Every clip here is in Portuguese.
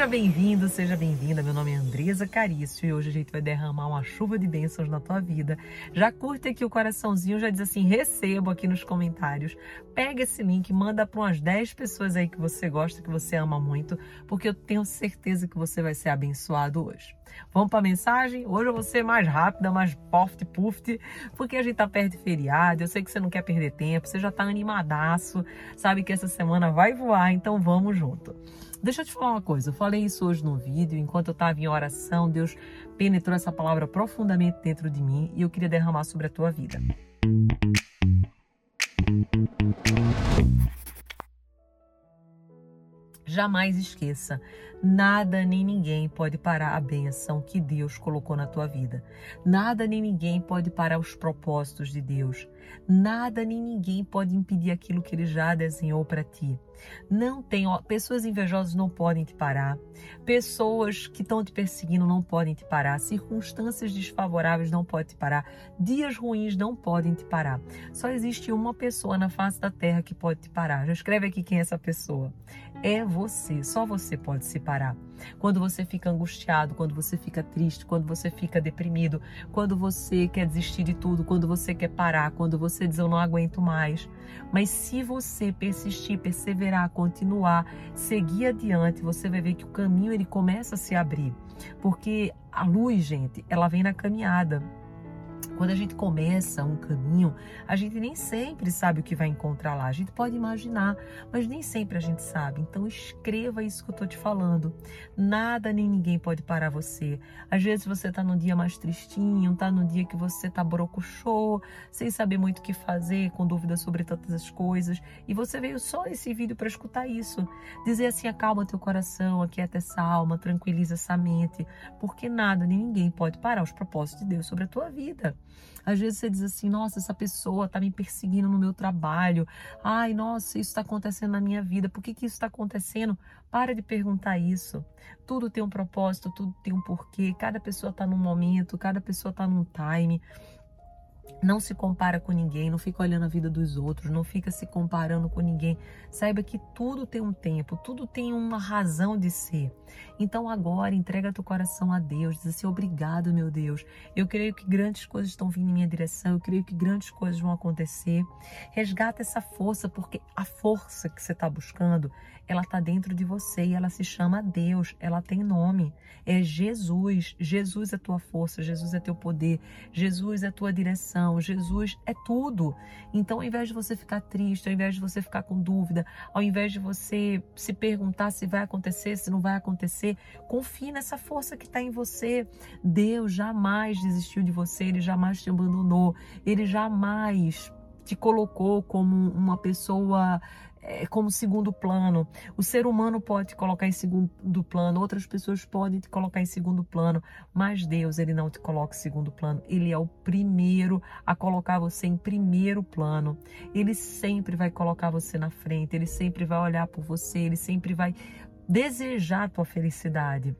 Seja bem-vindo, seja bem-vinda. Meu nome é Andresa Carício e hoje a gente vai derramar uma chuva de bênçãos na tua vida. Já curte aqui o coraçãozinho, já diz assim: recebo aqui nos comentários. Pega esse link, manda para umas 10 pessoas aí que você gosta, que você ama muito, porque eu tenho certeza que você vai ser abençoado hoje. Vamos para a mensagem? Hoje eu vou ser mais rápida, mais poft puft, porque a gente tá perto de feriado. Eu sei que você não quer perder tempo, você já tá animadaço, sabe que essa semana vai voar, então vamos junto. Deixa eu te falar uma coisa, eu falei isso hoje no vídeo, enquanto eu estava em oração, Deus penetrou essa palavra profundamente dentro de mim e eu queria derramar sobre a tua vida. Jamais esqueça, nada nem ninguém pode parar a benção que Deus colocou na tua vida. Nada nem ninguém pode parar os propósitos de Deus. Nada nem ninguém pode impedir aquilo que ele já desenhou para ti. Não tem, ó, pessoas invejosas não podem te parar. Pessoas que estão te perseguindo não podem te parar. Circunstâncias desfavoráveis não podem te parar. Dias ruins não podem te parar. Só existe uma pessoa na face da terra que pode te parar. Já escreve aqui quem é essa pessoa. É você, só você pode se parar. Quando você fica angustiado, quando você fica triste, quando você fica deprimido, quando você quer desistir de tudo, quando você quer parar, quando você diz eu não aguento mais. Mas se você persistir, perseverar, continuar, seguir adiante, você vai ver que o caminho ele começa a se abrir. Porque a luz, gente, ela vem na caminhada. Quando a gente começa um caminho, a gente nem sempre sabe o que vai encontrar lá. A gente pode imaginar, mas nem sempre a gente sabe. Então escreva isso que eu estou te falando. Nada nem ninguém pode parar você. Às vezes você está num dia mais tristinho, está num dia que você está borocochô, sem saber muito o que fazer, com dúvidas sobre tantas as coisas, e você veio só nesse vídeo para escutar isso. Dizer assim, acalma teu coração, aquieta essa alma, tranquiliza essa mente, porque nada nem ninguém pode parar os propósitos de Deus sobre a tua vida. Às vezes você diz assim: nossa, essa pessoa está me perseguindo no meu trabalho. Ai, nossa, isso está acontecendo na minha vida. Por que, que isso está acontecendo? Para de perguntar isso. Tudo tem um propósito, tudo tem um porquê. Cada pessoa está num momento, cada pessoa está num time. Não se compara com ninguém, não fica olhando a vida dos outros, não fica se comparando com ninguém. Saiba que tudo tem um tempo, tudo tem uma razão de ser. Então agora entrega teu coração a Deus, diz assim: obrigado, meu Deus. Eu creio que grandes coisas estão vindo em minha direção, eu creio que grandes coisas vão acontecer. Resgata essa força, porque a força que você está buscando, ela está dentro de você e ela se chama Deus, ela tem nome. É Jesus. Jesus é tua força, Jesus é teu poder, Jesus é tua direção. Jesus é tudo. Então, ao invés de você ficar triste, ao invés de você ficar com dúvida, ao invés de você se perguntar se vai acontecer, se não vai acontecer, confie nessa força que está em você. Deus jamais desistiu de você, ele jamais te abandonou, ele jamais te colocou como uma pessoa é, como segundo plano. O ser humano pode te colocar em segundo plano, outras pessoas podem te colocar em segundo plano, mas Deus, ele não te coloca em segundo plano. Ele é o primeiro a colocar você em primeiro plano. Ele sempre vai colocar você na frente, ele sempre vai olhar por você, ele sempre vai desejar a tua felicidade.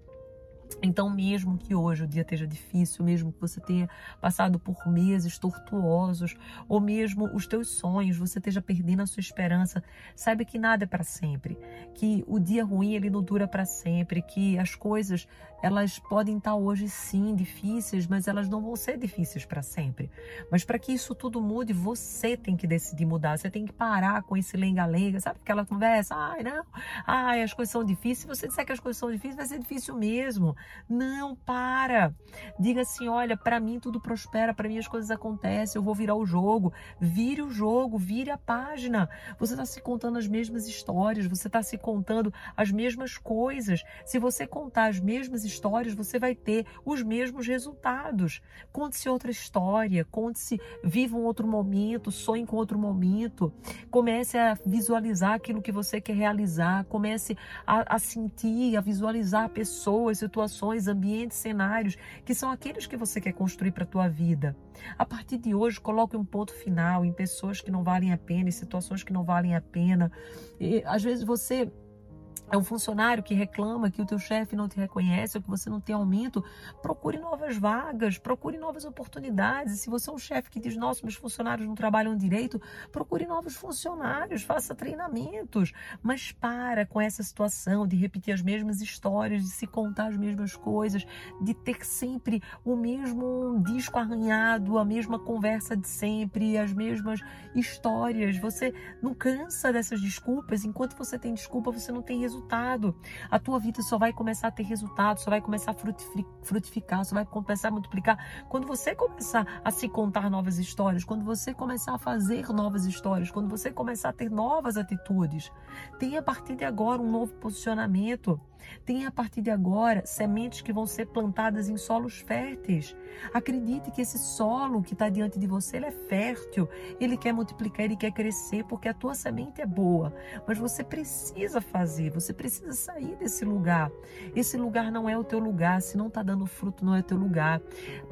Então, mesmo que hoje o dia esteja difícil, mesmo que você tenha passado por meses tortuosos, ou mesmo os teus sonhos, você esteja perdendo a sua esperança, saiba que nada é para sempre, que o dia ruim ele não dura para sempre, que as coisas elas podem estar hoje sim difíceis, mas elas não vão ser difíceis para sempre. Mas para que isso tudo mude, você tem que decidir mudar, você tem que parar com esse lenga-lenga, sabe aquela conversa, ai não, ai as coisas são difíceis, se você disser que as coisas são difíceis, vai ser difícil mesmo. Não, para. Diga assim: olha, para mim tudo prospera, para mim as coisas acontecem, eu vou virar o jogo. Vire o jogo, vire a página. Você está se contando as mesmas histórias, você está se contando as mesmas coisas. Se você contar as mesmas histórias, você vai ter os mesmos resultados. Conte-se outra história, conte-se, viva um outro momento, sonhe com outro momento. Comece a visualizar aquilo que você quer realizar, comece a, a sentir, a visualizar pessoas, situações, ambientes, cenários, que são aqueles que você quer construir para a tua vida. A partir de hoje, coloque um ponto final em pessoas que não valem a pena, em situações que não valem a pena. E, às vezes você é um funcionário que reclama que o teu chefe não te reconhece ou que você não tem aumento, procure novas vagas, procure novas oportunidades. E se você é um chefe que diz, nossa, meus funcionários não trabalham direito, procure novos funcionários, faça treinamentos. Mas para com essa situação de repetir as mesmas histórias, de se contar as mesmas coisas, de ter sempre o mesmo disco arranhado, a mesma conversa de sempre, as mesmas histórias. Você não cansa dessas desculpas. Enquanto você tem desculpa, você não tem resultado resultado. A tua vida só vai começar a ter resultado, só vai começar a frutificar, só vai começar a multiplicar quando você começar a se contar novas histórias, quando você começar a fazer novas histórias, quando você começar a ter novas atitudes. Tenha a partir de agora um novo posicionamento. Tenha a partir de agora sementes que vão ser plantadas em solos férteis. Acredite que esse solo que está diante de você ele é fértil, ele quer multiplicar, ele quer crescer, porque a tua semente é boa. Mas você precisa fazer, você precisa sair desse lugar. Esse lugar não é o teu lugar. Se não está dando fruto, não é o teu lugar.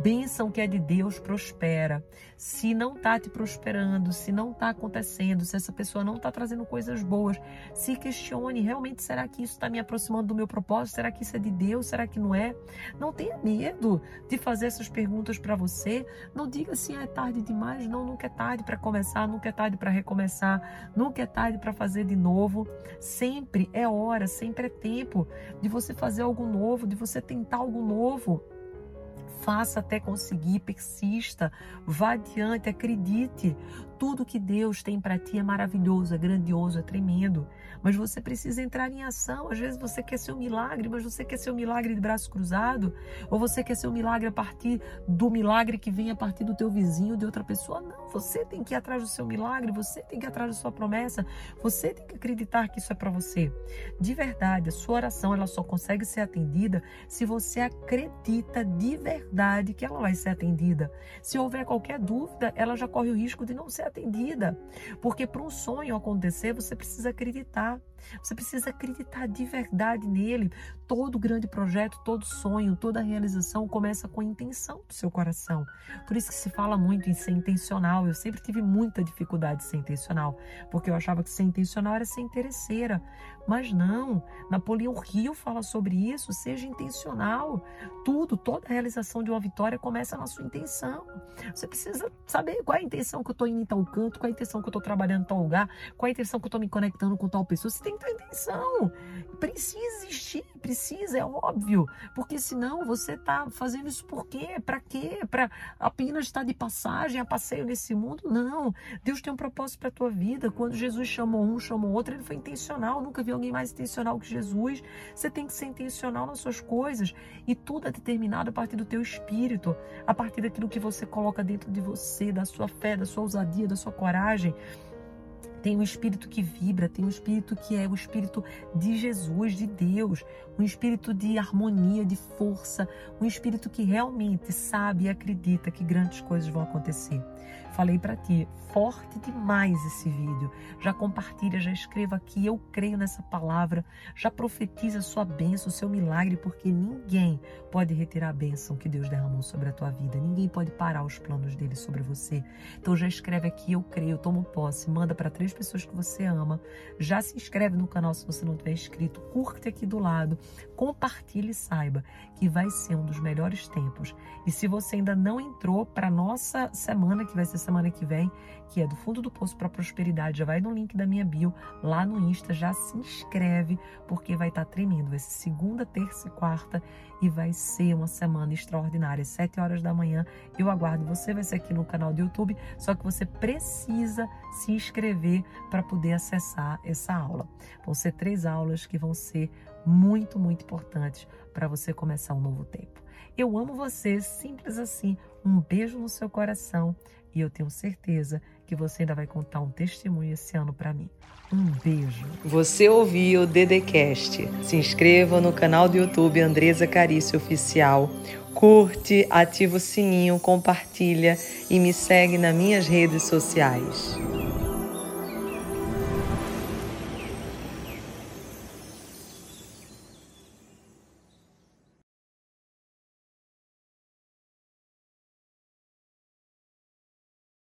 Bênção que é de Deus prospera. Se não está te prosperando, se não está acontecendo, se essa pessoa não está trazendo coisas boas, se questione: realmente será que isso está me aproximando do meu propósito? Será que isso é de Deus? Será que não é? Não tenha medo de fazer essas perguntas para você. Não diga assim: ah, é tarde demais. Não, nunca é tarde para começar, nunca é tarde para recomeçar, nunca é tarde para fazer de novo. Sempre é hora, sempre é tempo de você fazer algo novo, de você tentar algo novo. Faça até conseguir, persista, vá adiante, acredite. Tudo que Deus tem para ti é maravilhoso, é grandioso, é tremendo. Mas você precisa entrar em ação. Às vezes você quer ser um milagre, mas você quer ser um milagre de braço cruzado, ou você quer ser um milagre a partir do milagre que vem a partir do teu vizinho, de outra pessoa. Não, você tem que ir atrás do seu milagre, você tem que ir atrás da sua promessa, você tem que acreditar que isso é para você. De verdade, a sua oração ela só consegue ser atendida se você acredita de verdade que ela vai ser atendida. Se houver qualquer dúvida, ela já corre o risco de não ser atendida. Porque para um sonho acontecer, você precisa acreditar. Você precisa acreditar de verdade nele. Todo grande projeto, todo sonho, toda realização começa com a intenção do seu coração. Por isso que se fala muito em ser intencional. Eu sempre tive muita dificuldade de ser intencional, porque eu achava que ser intencional era ser interesseira. Mas não, Napoleão Rio fala sobre isso, seja intencional. Tudo, toda realização de uma vitória começa na sua intenção. Você precisa saber qual é a intenção que eu estou indo em tal canto, é a intenção que eu estou trabalhando em tal lugar, é a intenção que eu estou me conectando com tal pessoa. Você tem que ter intenção. Precisa existir, precisa, é óbvio. Porque senão você está fazendo isso por quê? Para quê? Para apenas estar de passagem, a passeio nesse mundo? Não. Deus tem um propósito para a tua vida. Quando Jesus chamou um, chamou outro, ele foi intencional. Nunca viu alguém mais intencional que Jesus. Você tem que ser intencional nas suas coisas. E tudo é determinado a partir do teu espírito, a partir daquilo que você coloca dentro de você, da sua fé, da sua ousadia, da sua coragem. Tem um espírito que vibra, tem um espírito que é o espírito de Jesus, de Deus, um espírito de harmonia, de força, um espírito que realmente sabe e acredita que grandes coisas vão acontecer. Falei para ti, forte demais esse vídeo. Já compartilha, já escreva aqui, eu creio nessa palavra. Já profetiza a sua bênção, o seu milagre, porque ninguém pode retirar a bênção que Deus derramou sobre a tua vida. Ninguém pode parar os planos dele sobre você. Então já escreve aqui, eu creio, tomo posse, manda para três pessoas que você ama. Já se inscreve no canal se você não tiver inscrito, curte aqui do lado, compartilhe e saiba que vai ser um dos melhores tempos. E se você ainda não entrou para nossa semana, que vai ser semana que vem, que é do fundo do poço para prosperidade, já vai no link da minha bio lá no Insta, já se inscreve, porque vai estar tá tremendo. Vai ser segunda, terça e quarta e vai ser uma semana extraordinária. Sete horas da manhã eu aguardo você, vai ser aqui no canal do YouTube, só que você precisa se inscrever para poder acessar essa aula. Vão ser três aulas que vão ser muito, muito importantes para você começar um novo tempo. Eu amo você, simples assim. Um beijo no seu coração e eu tenho certeza que você ainda vai contar um testemunho esse ano para mim. Um beijo. Você ouviu o Dedecast. Se inscreva no canal do YouTube Andresa Carício Oficial. Curte, ativa o sininho, compartilha e me segue nas minhas redes sociais.